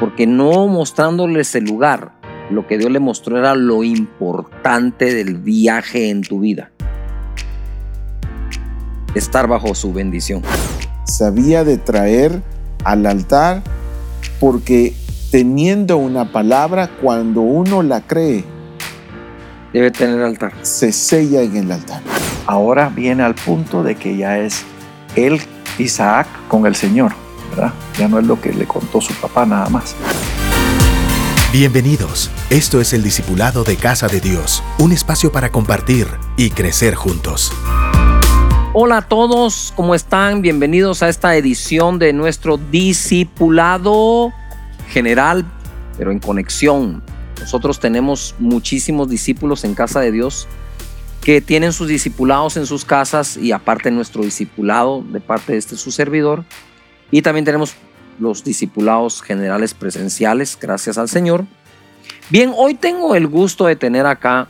porque no mostrándoles el lugar, lo que Dios le mostró era lo importante del viaje en tu vida. Estar bajo su bendición. Sabía de traer al altar porque teniendo una palabra, cuando uno la cree, debe tener altar. Se sella en el altar. Ahora viene al punto de que ya es él, Isaac, con el Señor, ¿verdad? Ya no es lo que le contó su papá nada más. Bienvenidos. Esto es el Discipulado de Casa de Dios, un espacio para compartir y crecer juntos. Hola a todos, ¿cómo están? Bienvenidos a esta edición de nuestro Discipulado General, pero en conexión. Nosotros tenemos muchísimos discípulos en Casa de Dios que tienen sus discipulados en sus casas y aparte nuestro discipulado de parte de este su servidor. Y también tenemos los discipulados generales presenciales, gracias al Señor. Bien, hoy tengo el gusto de tener acá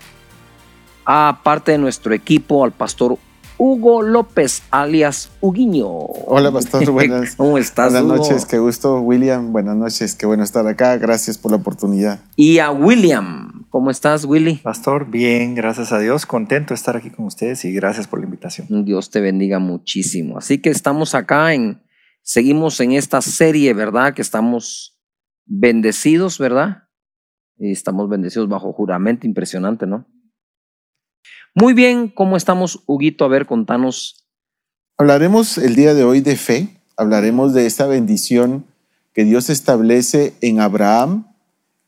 a parte de nuestro equipo al pastor Hugo López, alias Huguiño. Hola, pastor. Buenas, ¿Cómo estás? Buenas noches, qué gusto, William. Buenas noches, qué bueno estar acá. Gracias por la oportunidad. Y a William. ¿Cómo estás, Willy? Pastor, bien, gracias a Dios. Contento de estar aquí con ustedes y gracias por la invitación. Dios te bendiga muchísimo. Así que estamos acá en, seguimos en esta serie, ¿verdad? Que estamos bendecidos, ¿verdad? Y estamos bendecidos bajo juramento, impresionante, ¿no? Muy bien, ¿cómo estamos, Huguito? A ver, contanos. Hablaremos el día de hoy de fe, hablaremos de esta bendición que Dios establece en Abraham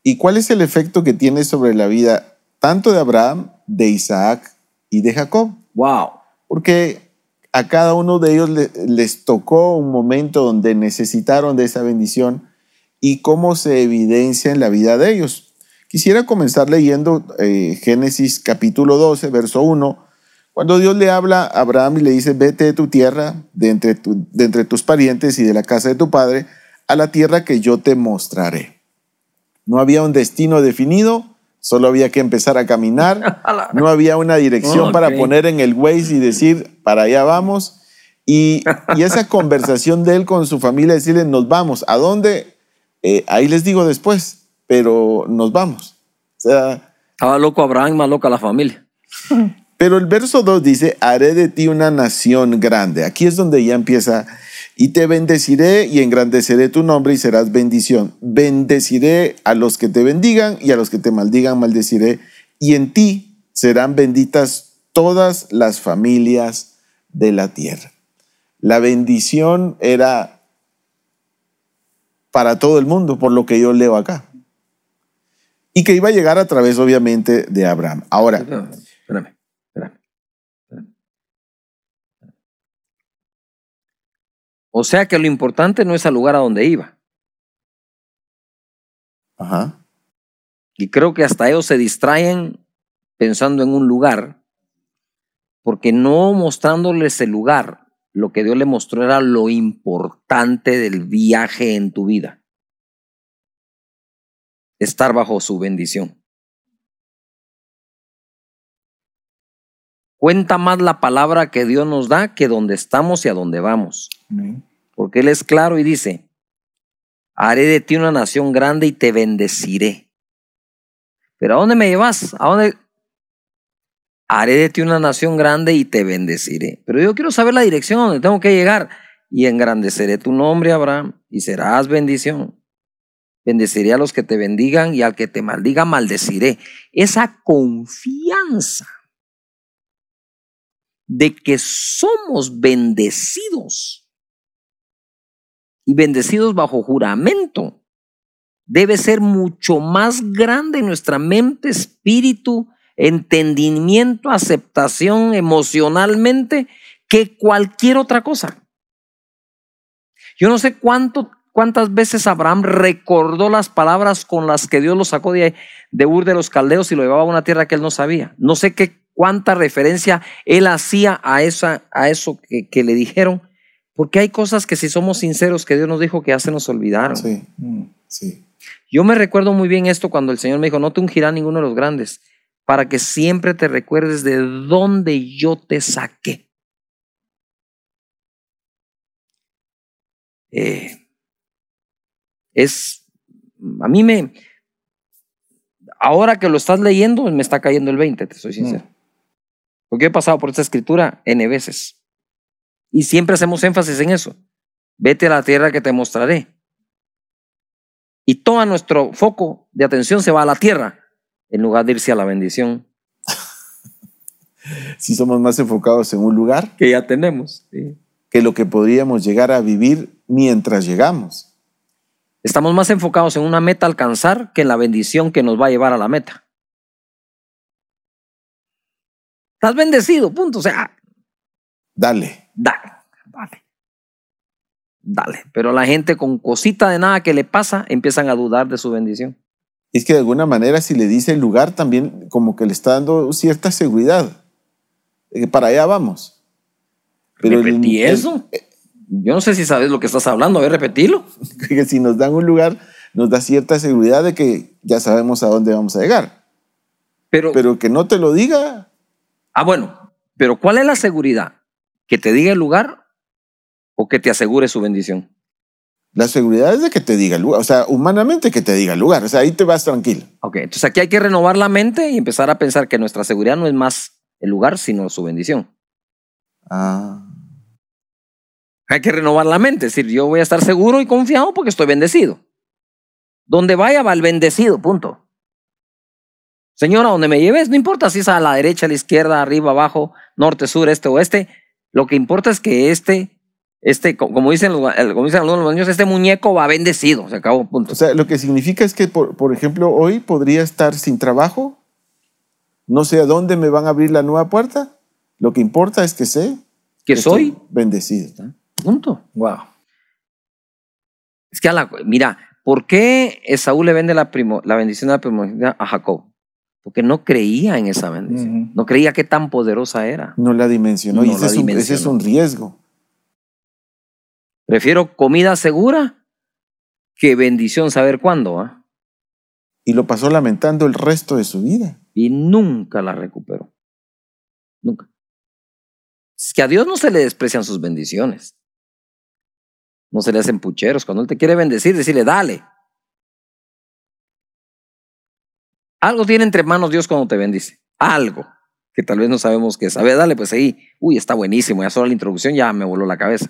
y cuál es el efecto que tiene sobre la vida tanto de Abraham, de Isaac y de Jacob. Wow. Porque a cada uno de ellos les tocó un momento donde necesitaron de esa bendición y cómo se evidencia en la vida de ellos. Quisiera comenzar leyendo eh, Génesis capítulo 12, verso 1, cuando Dios le habla a Abraham y le dice, vete de tu tierra, entre, de entre tus parientes y de la casa de tu padre, a la tierra que yo te mostraré. No había un destino definido, solo había que empezar a caminar, no había una dirección para poner en el Waze y decir, para allá vamos. Y, y, esa conversación de él con su familia, decirle, nos vamos, ¿a dónde? Eh, ahí les digo después pero nos vamos. O sea, Estaba loco Abraham, más loca la familia. Pero el verso 2 dice, haré de ti una nación grande. Aquí es donde ya empieza, y te bendeciré y engrandeceré tu nombre y serás bendición. Bendeciré a los que te bendigan y a los que te maldigan maldeciré. Y en ti serán benditas todas las familias de la tierra. La bendición era para todo el mundo, por lo que yo leo acá y que iba a llegar a través, obviamente, de Abraham. Ahora. Espérame, espérame, O sea que lo importante no es al lugar a donde iba. Ajá. Y creo que hasta ellos se distraen pensando en un lugar, porque no mostrándoles el lugar, lo que Dios le mostró era lo importante del viaje en tu vida estar bajo su bendición. Cuenta más la palabra que Dios nos da que donde estamos y a dónde vamos. Porque Él es claro y dice, haré de ti una nación grande y te bendeciré. Pero ¿a dónde me llevas? ¿A dónde? Haré de ti una nación grande y te bendeciré. Pero yo quiero saber la dirección a donde tengo que llegar. Y engrandeceré tu nombre, Abraham, y serás bendición. Bendeciré a los que te bendigan y al que te maldiga maldeciré. Esa confianza de que somos bendecidos y bendecidos bajo juramento debe ser mucho más grande nuestra mente, espíritu, entendimiento, aceptación emocionalmente que cualquier otra cosa. Yo no sé cuánto ¿Cuántas veces Abraham recordó las palabras con las que Dios lo sacó de, de Ur de los Caldeos y lo llevaba a una tierra que él no sabía? No sé qué cuánta referencia él hacía a, esa, a eso que, que, le dijeron, porque hay cosas que si somos sinceros que Dios nos dijo que ya se nos olvidaron. Sí, mm, sí. Yo me recuerdo muy bien esto cuando el Señor me dijo, no te ungirá ninguno de los grandes, para que siempre te recuerdes de dónde yo te saqué. Eh, es a mí me, ahora que lo estás leyendo, me está cayendo el 20, te soy sincero. Porque he pasado por esta escritura N veces. Y siempre hacemos énfasis en eso. Vete a la tierra que te mostraré. Y todo nuestro foco de atención se va a la tierra en lugar de irse a la bendición Si somos más enfocados en un lugar que ya tenemos. sí. que lo que podríamos llegar a vivir mientras llegamos. Estamos más enfocados en una meta a alcanzar que en la bendición que nos va a llevar a la meta. Estás bendecido, punto. O sea, Dale. dale, dale. Dale. Pero la gente con cosita de nada que le pasa empiezan a dudar de su bendición. Es que de alguna manera si le dice el lugar también como que le está dando cierta seguridad. que para allá vamos. Pero ¿Repetí el- eso? Yo no sé si sabes lo que estás hablando. A ver, repetilo. que si nos dan un lugar, nos da cierta seguridad de que ya sabemos a dónde vamos a llegar. Pero, Pero que no te lo diga, ah, bueno. Pero ¿cuál es la seguridad? ¿Que te diga el lugar o que te asegure su bendición? la seguridad es de que te diga el lugar. O sea, humanamente que te diga el lugar. O sea, ahí te vas tranquilo. Ok, entonces aquí hay que renovar la mente y empezar a pensar que nuestra seguridad no es más el lugar, sino su bendición. Ah. Hay que renovar la mente, es decir, yo voy a estar seguro y confiado porque estoy bendecido. Donde vaya va el bendecido, punto. Señora, donde me lleves, no importa si es a la derecha, a la izquierda, arriba, abajo, norte, sur, este, oeste. Lo que importa es que este, este, co- como dicen, los- como dicen algunos niños, este muñeco va bendecido. Se acabó, punto. O sea, lo que significa es que, por, por ejemplo, hoy podría estar sin trabajo. No sé a dónde me van a abrir la nueva puerta. Lo que importa es que sé que soy, bendecido. punto. Wow. Es que a la, mira, ¿por qué Esaú le vende la, primo- la bendición de la primogenitura a Jacob? Porque no creía en esa bendición. No creía que tan poderosa era. No la dimensionó. y ese, la es un, ese es dimensionó. un riesgo. Prefiero comida segura que bendición saber cuándo. ¿ah? Y lo pasó lamentando el resto de su vida. Y nunca la recuperó. Nunca. Es que a Dios no se le desprecian sus bendiciones. No se le hacen pucheros. Cuando Él te quiere bendecir, decirle, dale. Algo tiene entre manos Dios cuando te bendice. Algo. Que tal vez no sabemos qué es. A ver, dale, pues ahí. Uy, está buenísimo. Ya solo la introducción ya me voló la cabeza.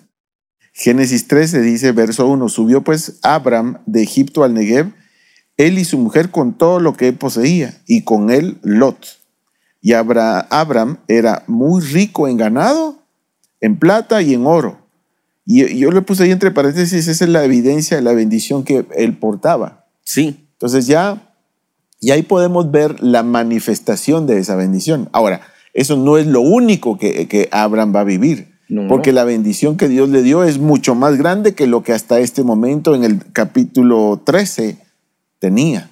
Génesis 13 dice, verso 1, subió pues Abraham de Egipto al Negev, él y su mujer con todo lo que poseía, y con él Lot. Y Abra- Abraham era muy rico en ganado, en plata y en oro. Y yo le puse ahí entre paréntesis, esa es la evidencia de la bendición que él portaba. Sí. Entonces ya, y ahí podemos ver la manifestación de esa bendición. Ahora, eso no es lo único que, que Abraham va a vivir. No. Porque la bendición que Dios le dio es mucho más grande que lo que hasta este momento en el capítulo 13 tenía.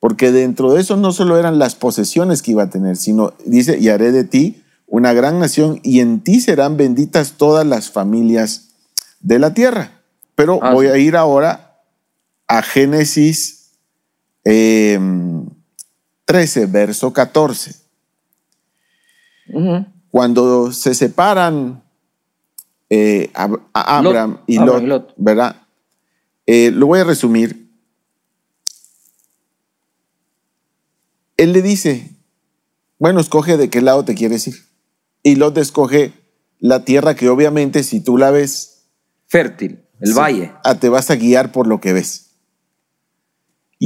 Porque dentro de eso no solo eran las posesiones que iba a tener, sino dice, y haré de ti una gran nación y en ti serán benditas todas las familias de la tierra. Pero Ah, voy a ir ahora a Génesis eh, 13, verso 14 Ujú. cuando se separan eh, a- Lot, Abraham y Abraham Lot, y Lot. ¿verdad? Eh, lo voy a resumir. Él le dice, bueno, escoge de qué lado te quieres ir. Y Lot escoge la tierra que obviamente si tú la ves, Fértil. El sí, valle. ah, te vas a guiar por lo que ves.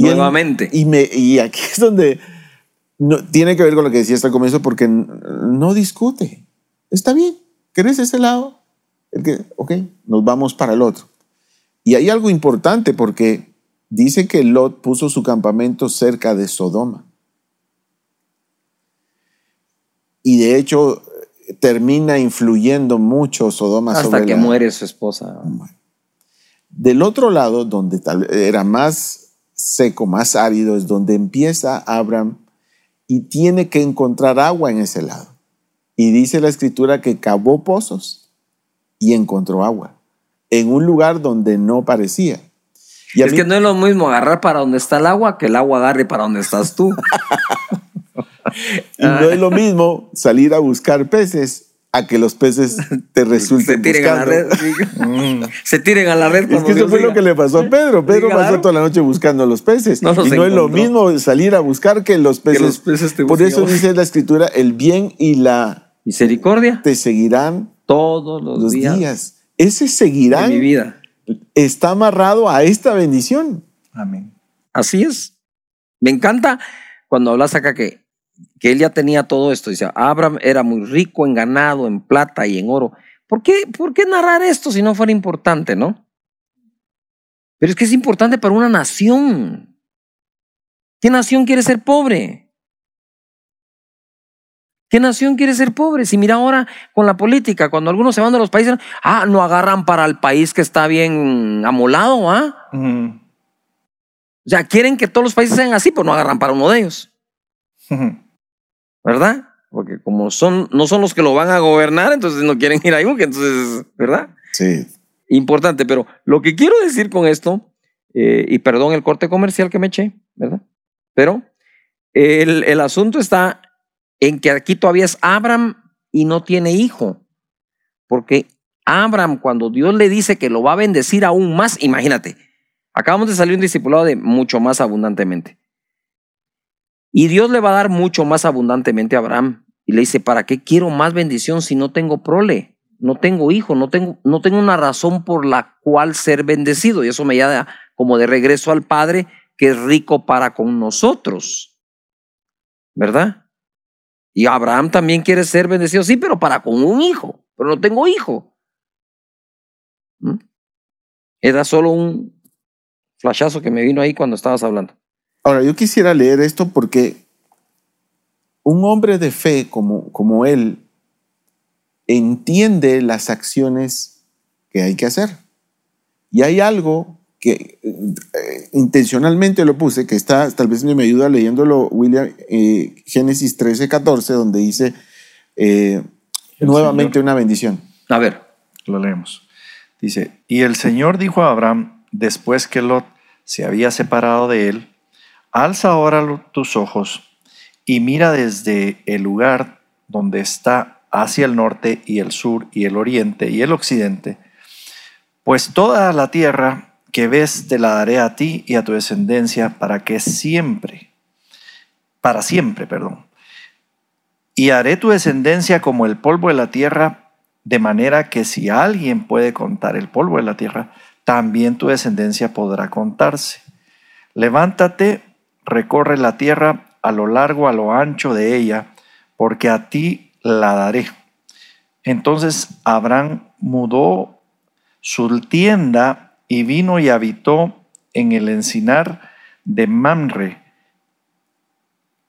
Él- Nuevamente. y, me, y aquí es donde no, tiene que ver con lo que decía hasta el comienzo, porque no discute. Está bien, ¿querés ese lado? El que, ok, nos vamos para el otro. Y hay algo importante porque dice que Lot puso su campamento cerca de Sodoma. Y de hecho termina influyendo mucho Sodoma Hasta sobre que la- muere su esposa. del otro lado, donde tal, era más seco, más árido, es donde empieza Abraham y tiene que encontrar agua en ese lado. Y dice la escritura que cavó pozos y encontró agua en un lugar donde no parecía. Y es mí- que no es lo mismo agarrar para donde está el agua que el agua agarre para donde estás tú. y no es lo mismo salir a buscar peces a que los peces te resulten se tiren a la buscando. red. Mm. se tiren a la red. Es que eso fue lo que le pasó a Pedro. Pedro pasó claro. toda la noche buscando los peces. No y no es lo mismo salir a buscar que los Que peces. los peces te Por eso a dice la escritura, el bien y la Misericordia te seguirán todos los, los días, días. Ese seguirán mi vida. está amarrado a esta bendición. Amén. Así es. Me encanta cuando hablas acá que, que él ya tenía todo esto. Dice, Abraham era muy rico en ganado, en plata y en oro. ¿Por qué, ¿Por qué narrar esto si no fuera importante, no? Pero es que es importante para una nación. ¿Qué nación quiere ser pobre? ¿Qué nación quiere ser pobre? Si mira ahora con la política, cuando algunos se van de los países, ah, no agarran para el país que está bien amolado, ¿ah? O sea, quieren que todos los países sean así, pues no agarran para uno de ellos, ¿verdad? Porque como son, no son los que lo van a gobernar, entonces no quieren ir ahí, porque entonces, ¿verdad? Sí. Importante, pero lo que quiero decir con esto, eh, y perdón el corte comercial que me eché, ¿verdad? Pero el, el asunto está en que aquí todavía es Abraham y no tiene hijo, porque Abraham cuando Dios le dice que lo va a bendecir aún más, imagínate, acabamos de salir un discipulado de mucho más abundantemente. Y Dios le va a dar mucho más abundantemente a Abraham. Y le dice, ¿para qué quiero más bendición si no tengo prole? No tengo hijo, no tengo, no tengo una razón por la cual ser bendecido. Y eso me lleva como de regreso al Padre, que es rico para con nosotros. ¿Verdad? Y Abraham también quiere ser bendecido, sí, pero para con un hijo. Pero no tengo hijo. ¿Mm? Era solo un flashazo que me vino ahí cuando estabas hablando. Ahora, yo quisiera leer esto porque un hombre de fe como, como él entiende las acciones que hay que hacer. Y hay algo que eh, intencionalmente lo puse, que está, tal vez me ayuda leyéndolo William, eh, Génesis 13, 14, donde dice eh, nuevamente Señor. una bendición. A ver, Lo leemos. Dice, y el Señor dijo a Abraham, después que Lot se había separado de él, alza ahora tus ojos y mira desde el lugar donde está hacia el norte y el sur y el oriente y el occidente, pues toda la tierra que ves te la daré a ti y a tu descendencia para que siempre, para siempre, perdón. Y haré tu descendencia como el polvo de la tierra, de manera que si alguien puede contar el polvo de la tierra, también tu descendencia podrá contarse. Levántate, recorre la tierra a lo largo, a lo ancho de ella, porque a ti la daré. Entonces Abraham mudó su tienda y vino y habitó en el encinar de Mamre,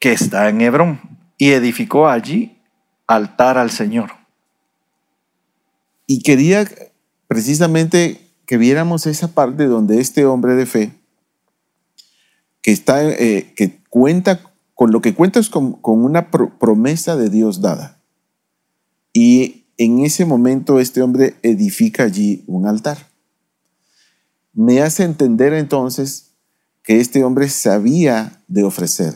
que está en Hebrón, y edificó allí altar al Señor. Y quería precisamente que viéramos esa parte donde este hombre de fe, que, está, eh, que cuenta, con lo que cuenta es con, con una pro- promesa de Dios dada. Y en ese momento este hombre edifica allí un altar. Me hace entender entonces que este hombre sabía de ofrecer,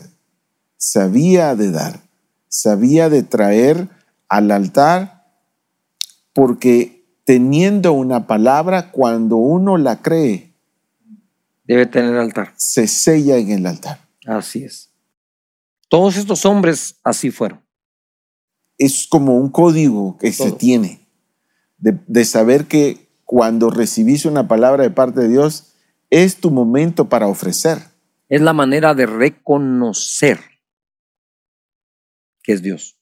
sabía de dar, sabía de traer al altar porque teniendo una palabra, cuando uno la cree, debe tener altar. se sella en el altar. Así es. Todos estos hombres así fueron. Es como un código que se tiene de, de saber que cuando recibís una palabra de parte de Dios, es tu momento para ofrecer. Es la manera de reconocer que es Dios.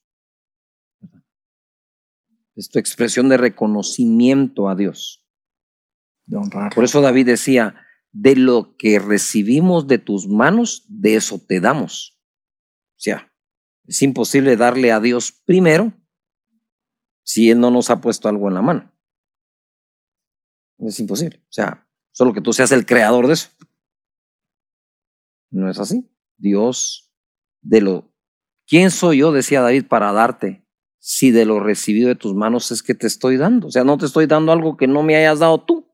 Es tu expresión de reconocimiento a Dios. De honrar. Por eso David decía, de lo que recibimos de tus manos, de eso te damos. O sea, es imposible darle a Dios primero si Él no nos ha puesto algo en la mano. Es imposible. O sea, solo que tú seas el creador de eso. No es así. Dios, de lo... ¿Quién soy yo, decía David, para darte si de lo recibido de tus manos es que te estoy dando? O sea, no te estoy dando algo que no me hayas dado tú.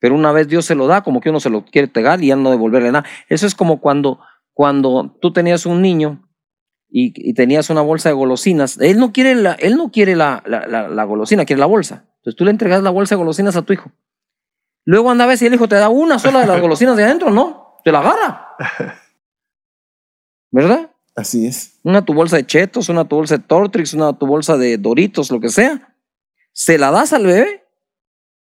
Pero una vez Dios se lo da, como que uno se lo quiere pegar y ya no devolverle nada. Eso es como cuando, cuando tú tenías un niño y, y tenías una bolsa de golosinas. Él no quiere la, él no quiere la, la, la- la golosina, quiere la bolsa. Entonces tú le entregas la bolsa de golosinas a tu hijo. Luego anda a ver si el hijo te da una sola de las golosinas de adentro, no, te la agarra. ¿Verdad? Así es. Una tu bolsa de chetos, una tu bolsa de Tortrix, una tu bolsa de Doritos, lo que sea. Se la das al bebé.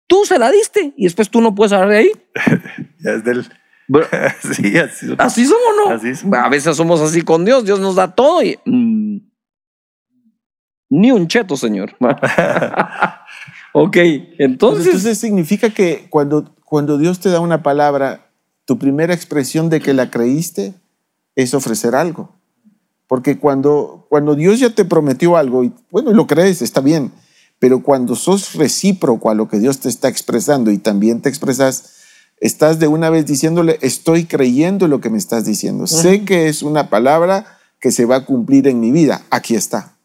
Tú se la diste y después tú no puedes agarrar de ahí. Ya es del. Bro, sí, así. Así somos, ¿no? Así somos. A veces somos así con Dios. Dios nos da todo y. mm, ni un cheto, señor. ok, entonces. entonces significa que cuando, cuando Dios te da una palabra, tu primera expresión de que la creíste es ofrecer algo. Porque cuando, cuando Dios ya te prometió algo, y bueno, lo crees, está bien, pero cuando sos recíproco a lo que Dios te está expresando y también te expresas, estás de una vez diciéndole, estoy creyendo lo que me estás diciendo. Sé que es una palabra que se va a cumplir en mi vida. Aquí está.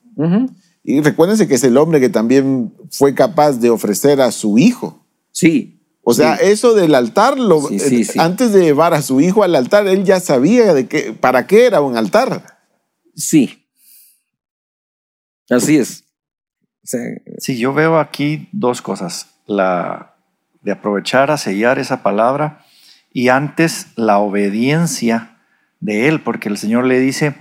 Y recuérdense que es el hombre que también fue capaz de ofrecer a su hijo. Sí. O sea, eso del altar, lo- Sí, sí, eh, sí. antes de llevar a su hijo al altar, él ya sabía de qué, para qué era un altar. Sí. Así es. O sea, Sí, yo veo aquí dos cosas. La de aprovechar a sellar esa palabra y antes la obediencia de él, porque el Señor le dice,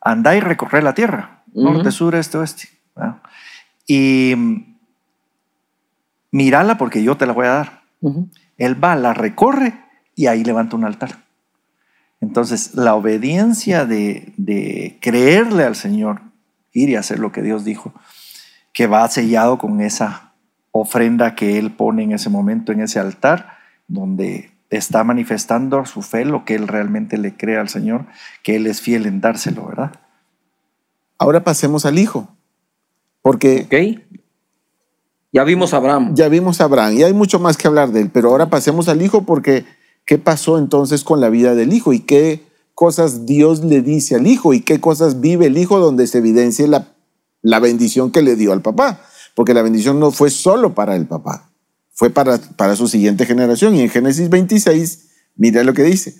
anda y recorre la tierra, norte, sur, este, oeste. ¿verdad? Y mírala porque yo te la voy a dar. Él va, la recorre y ahí levanta un altar. Entonces, la obediencia de, de creerle al Señor, ir y hacer lo que Dios dijo, que va sellado con esa ofrenda que Él pone en ese momento, en ese altar, donde está manifestando su fe, lo que Él realmente le cree al Señor, que Él es fiel en dárselo, ¿verdad? Ahora pasemos al hijo. Porque Ok. Ya vimos a Abraham. ya vimos a Abraham y hay mucho más que hablar de él, pero ahora pasemos al hijo porque ¿qué pasó entonces con la vida del hijo y qué cosas Dios le dice al hijo y qué cosas vive el hijo donde se evidencia la, la bendición que le dio al papá? Porque la bendición no fue solo para el papá, fue para, para su siguiente generación. Y en Génesis 26, mira lo que dice.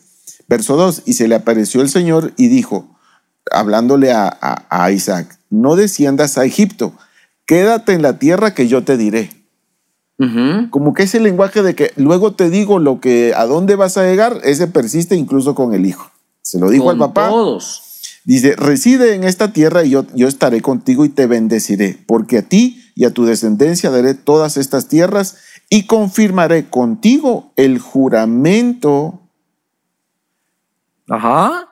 Verso 2, y se le apareció el Señor y dijo, hablándole a, a- a Isaac, no desciendas a Egipto, quédate en la tierra que yo te diré como que ese lenguaje de que luego te digo lo que a dónde vas a llegar, ese persiste incluso con el hijo. Se lo dijo Con al papá. Todos. Dice, reside en esta tierra y yo, yo estaré contigo y te bendeciré, porque a ti y a tu descendencia daré todas estas tierras y confirmaré contigo el juramento. Ajá.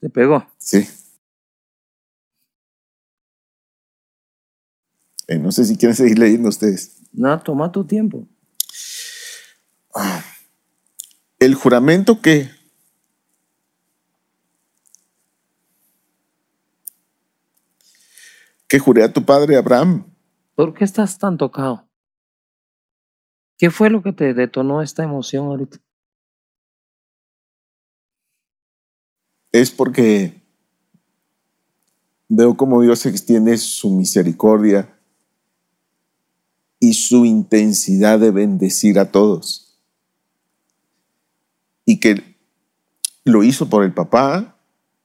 Te pegó. Sí. Eh, no sé si quieren seguir leyendo ustedes. No, toma tu tiempo. El juramento que que juré a tu padre Abraham. ¿Por qué estás tan tocado? ¿Qué fue lo que te detonó esta emoción ahorita? es porque veo cómo Dios extiende su misericordia y su intensidad de bendecir a todos. Y que lo hizo por el papá,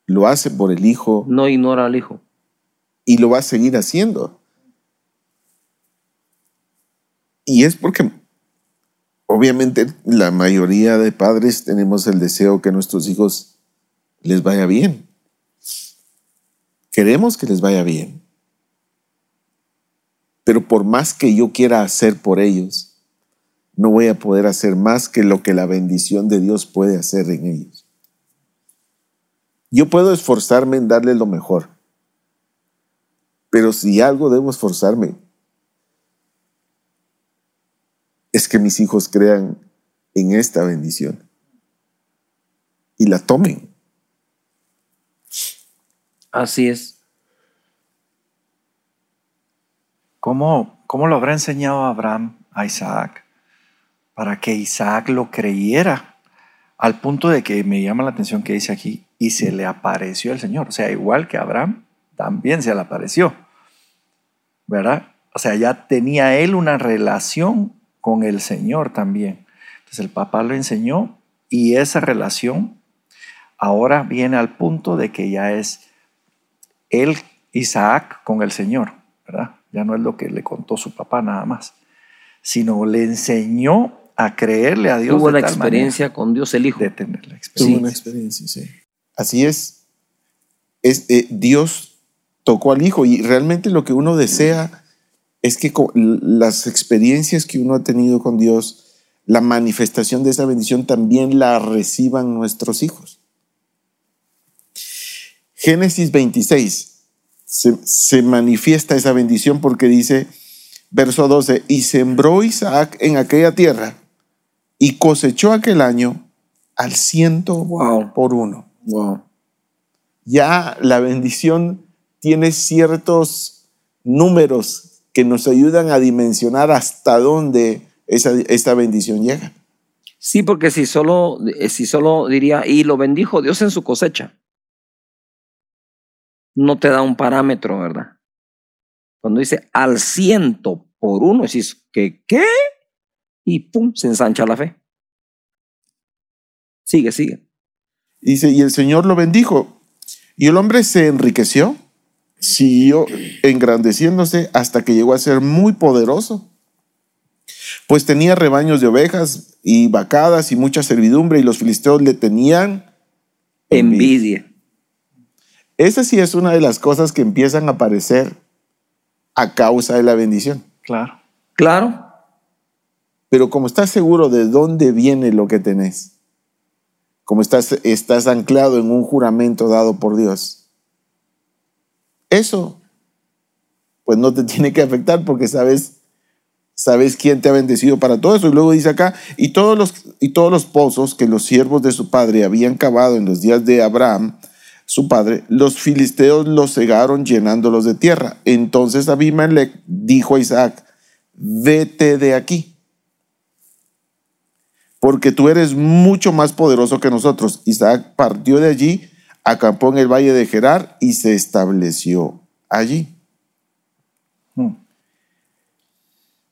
lo hace por el hijo No ignora al hijo. y lo va a seguir haciendo. Y es porque obviamente la mayoría de padres tenemos el deseo que nuestros hijos les vaya bien. Queremos que les vaya bien. Pero por más que yo quiera hacer por ellos, no voy a poder hacer más que lo que la bendición de Dios puede hacer en ellos. Yo puedo esforzarme en darles lo mejor, pero si algo debo esforzarme, es que mis hijos crean en esta bendición y la tomen. Así es. ¿Cómo, ¿Cómo lo habrá enseñado Abraham a Isaac para que Isaac lo creyera? Al punto de que me llama la atención que dice aquí, y se le apareció el Señor. O sea, igual que Abraham, también se le apareció. ¿Verdad? O sea, ya tenía él una relación con el Señor también. Entonces el papá lo enseñó Y esa relación ahora viene al punto de que ya es él, Isaac, con el Señor, ¿verdad? Ya no es lo que le contó su papá nada más, sino le enseñó a creerle a Dios. Tuvo de la tal experiencia con Dios el Hijo. de tener la Tuvo experiencia. una experiencia, sí. Así es. es eh, Dios tocó al Hijo y realmente lo que uno desea es que con las experiencias que uno ha tenido con Dios, la manifestación de esa bendición también la reciban nuestros hijos. Génesis 26 se, se manifiesta esa bendición porque dice, verso 12, y sembró Isaac en aquella tierra y cosechó aquel año al ciento Wow. por uno. Wow. Ya la bendición tiene ciertos números que nos ayudan a dimensionar hasta dónde esa, esta bendición llega. Sí, porque si solo, eh, si solo diría, y lo bendijo Dios en su cosecha, no te da un parámetro, ¿verdad? Cuando dice al ciento por uno, decís, ¿qué? ¿Qué? Y pum, se ensancha la fe. Sigue, sigue. Dice, y el Señor lo bendijo. Y el hombre se enriqueció, siguió engrandeciéndose hasta que llegó a ser muy poderoso. Pues tenía rebaños de ovejas y vacadas y mucha servidumbre y los filisteos le tenían Envidia. Esa sí es una de las cosas que empiezan a aparecer a causa de la bendición. Claro. Claro. Pero como estás seguro de dónde viene lo que tenés, como estás, estás anclado en un juramento dado por Dios, eso pues no te tiene que afectar porque sabes, sabes quién te ha bendecido para todo eso. Y luego dice acá, y todos los, y todos los pozos que los siervos de su padre habían cavado en los días de Abraham, su padre, los filisteos los cegaron llenándolos de tierra. Entonces Abimelech dijo a Isaac, vete de aquí, porque tú eres mucho más poderoso que nosotros. Isaac partió de allí, acampó en el valle de Gerar y se estableció allí. Mm.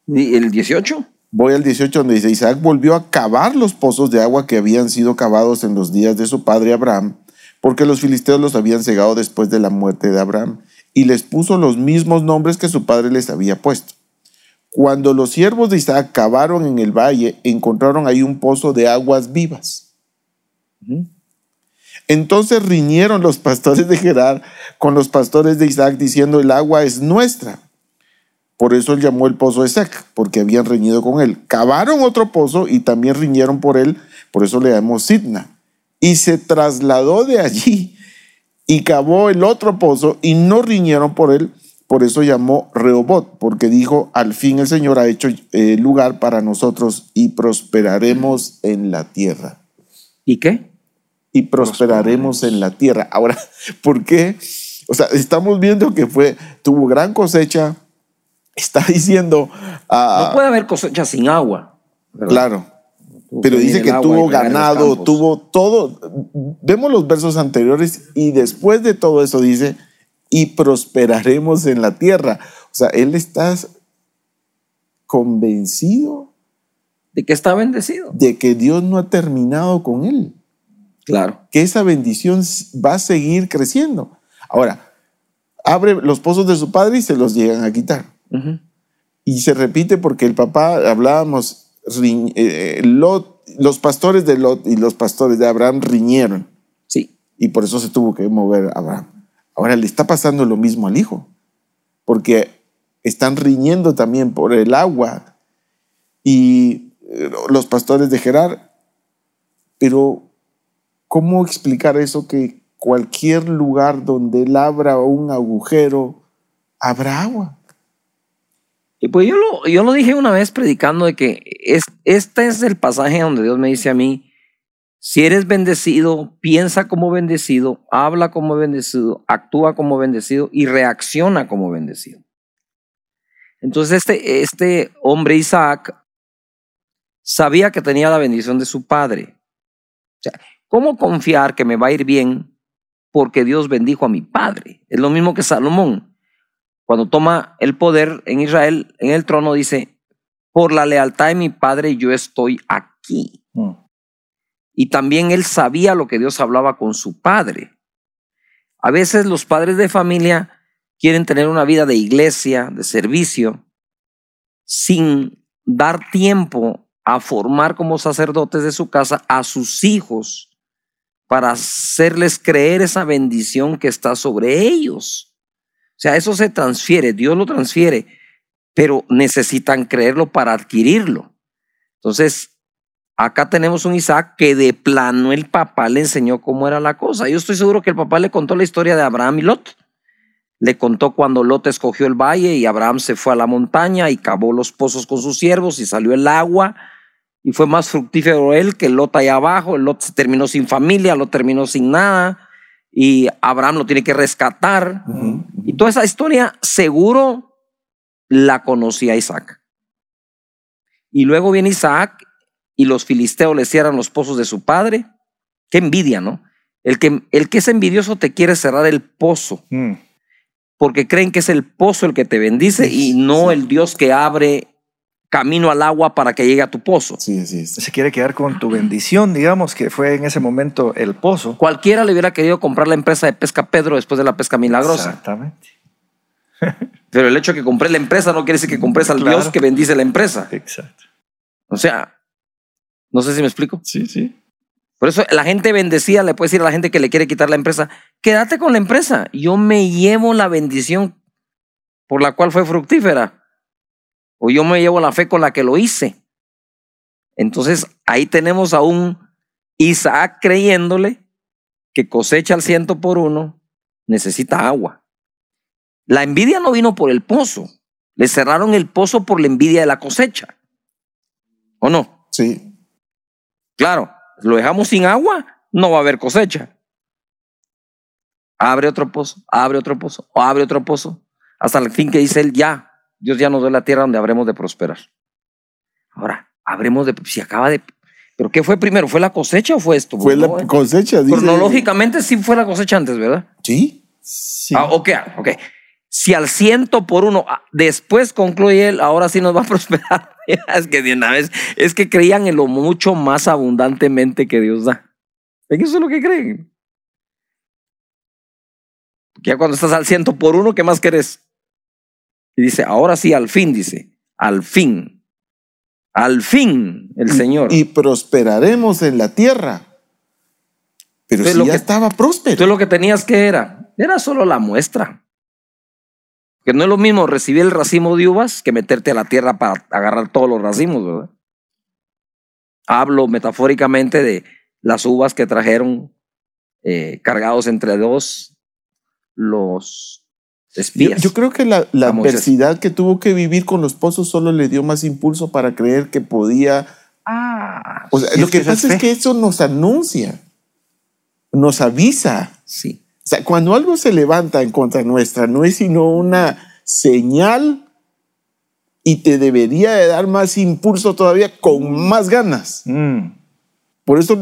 ¿Y el 18? Voy al 18 donde dice, Isaac volvió a cavar los pozos de agua que habían sido cavados en los días de su padre Abraham, porque los filisteos los habían cegado después de la muerte de Abraham, y les puso los mismos nombres que su padre les había puesto. Cuando los siervos de Isaac cavaron en el valle, encontraron ahí un pozo de aguas vivas. Entonces riñeron los pastores de Gerar con los pastores de Isaac diciendo, el agua es nuestra. Por eso él llamó el pozo Esec, porque habían reñido con él. Cavaron otro pozo y también riñeron por él, por eso le llamó Sidna. Y se trasladó de allí y cavó el otro pozo y no riñeron por él, por eso llamó Rehobot, porque dijo, al fin el Señor ha hecho eh, lugar para nosotros y prosperaremos en la tierra ¿Y qué? y prosperaremos en la tierra. Ahora, ¿por qué? O sea, estamos viendo que fue, tuvo gran cosecha, está diciendo, ah, No puede haber cosecha sin agua. ¿verdad? claro, Tuvo pero dice que tuvo ganado, tuvo todo. Vemos los versos anteriores y después de todo eso dice, y prosperaremos en la tierra. O sea, él está convencido ¿De que está bendecido? de que Dios no ha terminado con él. Claro. que esa bendición va a seguir creciendo. Ahora, abre los pozos de su padre y se los llegan a quitar. Y se repite porque el papá, hablábamos, eh, Lot- los pastores de Lot y los pastores de Abraham riñeron Sí. y por eso se tuvo que mover Abraham. Ahora le está pasando lo mismo al hijo, porque están riñendo también por el agua y eh, los pastores de Gerar. Pero, ¿cómo explicar eso que cualquier lugar donde él abra un agujero, habrá agua? Y pues yo lo, yo lo dije una vez predicando de que es, este es el pasaje donde Dios me dice a mí, si eres bendecido, piensa como bendecido, habla como bendecido, actúa como bendecido y reacciona como bendecido. Entonces este, este hombre Isaac sabía que tenía la bendición de su padre. O sea, ¿cómo confiar que me va a ir bien porque Dios bendijo a mi padre? Es lo mismo que Salomón cuando toma el poder en Israel, en el trono, dice, por la lealtad de mi padre yo estoy aquí. Mm. Y también él sabía lo que Dios hablaba con su padre. A veces los padres de familia quieren tener una vida de iglesia, de servicio, sin dar tiempo a formar como sacerdotes de su casa a sus hijos para hacerles creer esa bendición que está sobre ellos. O sea, eso se transfiere, Dios lo transfiere, pero necesitan creerlo para adquirirlo. Entonces, acá tenemos un Isaac que de plano el papá le enseñó cómo era la cosa. Yo estoy seguro que el papá le contó la historia de Abraham y Lot. Le contó cuando Lot escogió el valle y Abraham se fue a la montaña y cavó los pozos con sus siervos y salió el agua y fue más fructífero él que Lot allá abajo. Lot se terminó sin familia, Lot terminó sin nada y Abraham lo tiene que rescatar. Y toda esa historia seguro la conocía Isaac. Y luego viene Isaac y los filisteos le cierran los pozos de su padre. Qué envidia, ¿no? El que, el que es envidioso te quiere cerrar el pozo. Mm. Porque creen que es el pozo el que te bendice y no el Dios que abre camino al agua para que llegue a tu pozo. Sí, es. Se quiere quedar con tu bendición, digamos, que fue en ese momento el pozo. Cualquiera le hubiera querido comprar la empresa de pesca Pedro después de la pesca milagrosa. Exactamente. Pero el hecho de que compré la empresa no quiere decir que compres al Claro. Dios que bendice la empresa. Exacto. O sea, no sé si me explico. Sí, sí. Por eso la gente bendecida le puede decir a la gente que le quiere quitar la empresa, quédate con la empresa. Yo me llevo la bendición por la cual fue fructífera. O yo me llevo la fe con la que lo hice. Entonces ahí tenemos a un Isaac creyéndole que cosecha al ciento por uno, necesita agua. La envidia no vino por el pozo. Le cerraron el pozo por la envidia de la cosecha. ¿O no? Sí. Claro, lo dejamos sin agua, no va a haber cosecha. Abre otro pozo, abre otro pozo, abre otro pozo, hasta el fin que dice él, ya, Dios ya nos dio la tierra donde habremos de prosperar. Ahora, habremos de, si acaba de, pero ¿qué fue primero? ¿Fue la cosecha o fue esto? Fue No, la eh. cosecha. dice- Cronológicamente sí fue la cosecha antes, ¿verdad? Sí. Sí. Ah, ok, ok. Si al ciento por uno, ah, después concluye él, ahora sí nos va a prosperar. es que de una vez, es que creían en lo mucho más abundantemente que Dios da. ¿En eso es lo que creen? Ya cuando estás al ciento por uno, ¿qué más querés? Y dice, ahora sí, al fin, dice, al fin. Al fin, el Señor. Y prosperaremos en la tierra. Pero Entonces, si lo ya que- estaba próspero. Entonces lo que tenías que era, era solo la muestra. Que no es lo mismo recibir el racimo de uvas que meterte a la tierra para agarrar todos los racimos, ¿verdad? Hablo metafóricamente de las uvas que trajeron eh, cargados entre dos los espías. yo creo que la, adversidad que tuvo que vivir con los pozos solo le dio más impulso para creer que podía. ah, O sea, Sí, lo que pasa es es que eso nos anuncia, nos avisa. sí. O sea, cuando algo se levanta en contra nuestra, no es sino una señal y te debería de dar más impulso todavía con más ganas. Mm. Por eso,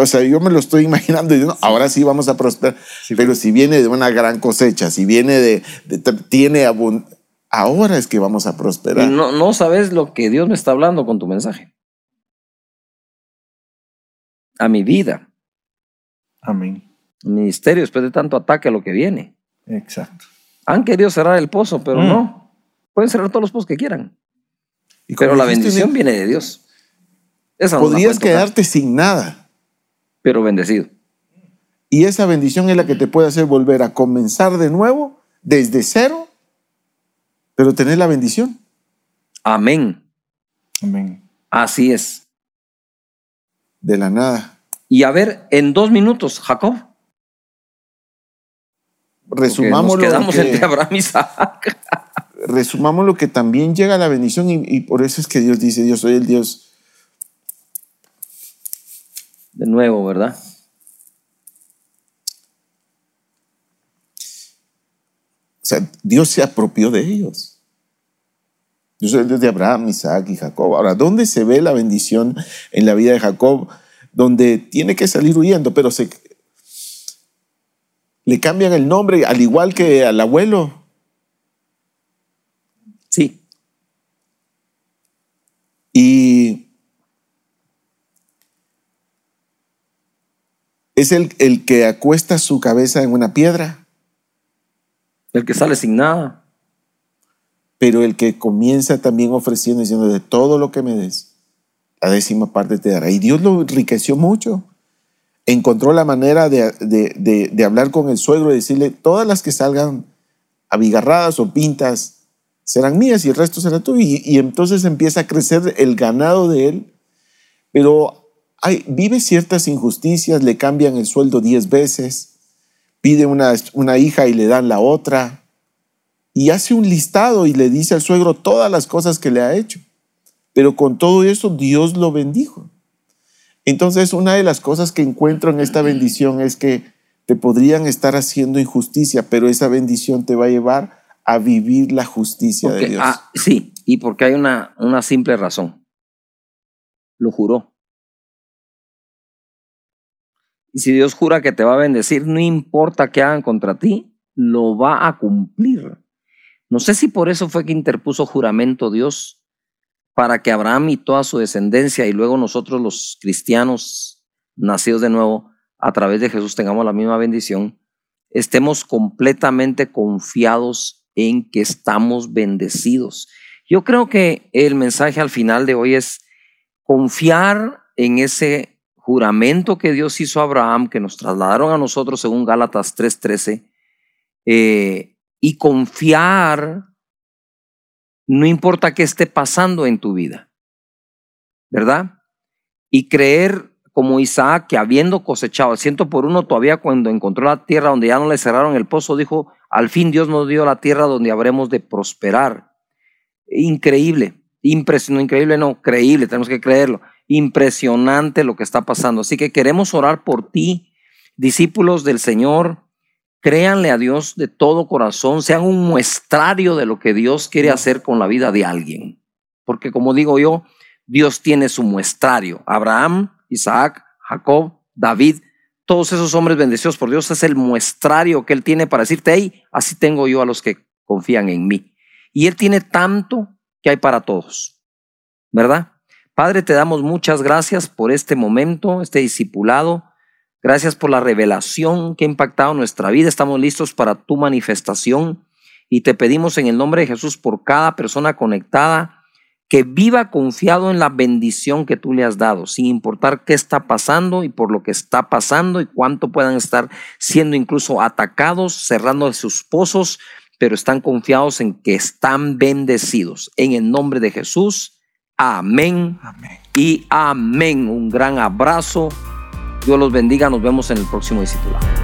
o sea, yo me lo estoy imaginando y digo, "No, ahora sí vamos a prosperar. Sí, Pero si viene de una gran cosecha, si viene de, de- tiene abun- ahora es que vamos a prosperar. no, no sabes lo que Dios me está hablando con tu mensaje. A mi vida, Amén. Ministerio, después de tanto ataque a lo que viene. Exacto. Han querido cerrar el pozo, pero Mm. no. Pueden cerrar todos los pozos que quieran. Y Pero la bendición viene de Dios. Esa Podrías tocar, quedarte sin nada. pero bendecido. Y esa bendición es la que te puede hacer volver a comenzar de nuevo, desde cero, pero tener la bendición. Amén. Amén. Así es. De la nada. Y a ver, en dos minutos, Jacob. Resumamos nos lo, quedamos que, entre Abraham y Isaac. resumamos lo que también llega a la bendición y, y por eso es que Dios dice, yo soy el Dios. De nuevo, ¿verdad? O sea, Dios se apropió de ellos. Yo soy el Dios de Abraham, Isaac y Jacob. Ahora, ¿dónde se ve la bendición en la vida de Jacob? Donde tiene que salir huyendo, pero se, le cambian el nombre, al igual que al abuelo. Sí. Y es el, el que acuesta su cabeza en una piedra, El que sale sin nada. pero el que comienza también ofreciendo, diciendo, de todo lo que me des, la décima parte te dará. Y Dios lo enriqueció mucho. Encontró la manera de, hablar con el suegro y decirle, todas las que salgan abigarradas o pintas serán mías y el resto será tuyo. Y, entonces empieza a crecer el ganado de él, pero vive ciertas injusticias, le cambian el sueldo diez veces, pide una hija y le dan la otra, y hace un listado y le dice al suegro todas las cosas que le ha hecho. Pero con todo eso Dios lo bendijo. Entonces, una de las cosas que encuentro en esta bendición es que te podrían estar haciendo injusticia, pero esa bendición te va a llevar a vivir la justicia de Dios. ah, sí, y porque hay una, una simple razón. Lo juró. Y si Dios jura que te va a bendecir, no importa qué hagan contra ti, lo va a cumplir. No sé si por eso fue que interpuso juramento Dios para que Abraham y toda su descendencia y luego nosotros los cristianos nacidos de nuevo a través de Jesús tengamos la misma bendición, estemos completamente confiados en que estamos bendecidos. Yo creo que el mensaje al final de hoy es confiar en ese juramento que Dios hizo a Abraham, que nos trasladaron a nosotros según Gálatas 3:13, eh, y confiar, no importa qué esté pasando en tu vida, ¿verdad? Y creer como Isaac, que habiendo cosechado al ciento por uno, todavía cuando encontró la tierra donde ya no le cerraron el pozo, dijo, al fin Dios nos dio la tierra donde habremos de prosperar. Increíble, impresionante, increíble, no, creíble, tenemos que creerlo. Impresionante lo que está pasando. Así que queremos orar por ti, discípulos del Señor. Créanle a Dios de todo corazón, sean un muestrario de lo que Dios quiere hacer con la vida de alguien. Porque como digo yo, Dios tiene su muestrario. Abraham, Isaac, Jacob, David, todos esos hombres bendecidos por Dios es el muestrario que Él tiene para decirte, hey, así tengo yo a los que confían en mí. Y Él tiene tanto que hay para todos, ¿verdad? Padre, te damos muchas gracias por este momento, este discipulado. Gracias por la revelación que ha impactado nuestra vida. Estamos listos para tu manifestación y te pedimos en el nombre de Jesús por cada persona conectada que viva confiado en la bendición que tú le has dado, sin importar qué está pasando y por lo que está pasando y cuánto puedan estar siendo incluso atacados, cerrando sus pozos, pero están confiados en que están bendecidos. En el nombre de Jesús, amén, Amén. y amén. Un gran abrazo. Dios los bendiga. Nos vemos en el próximo discipulado.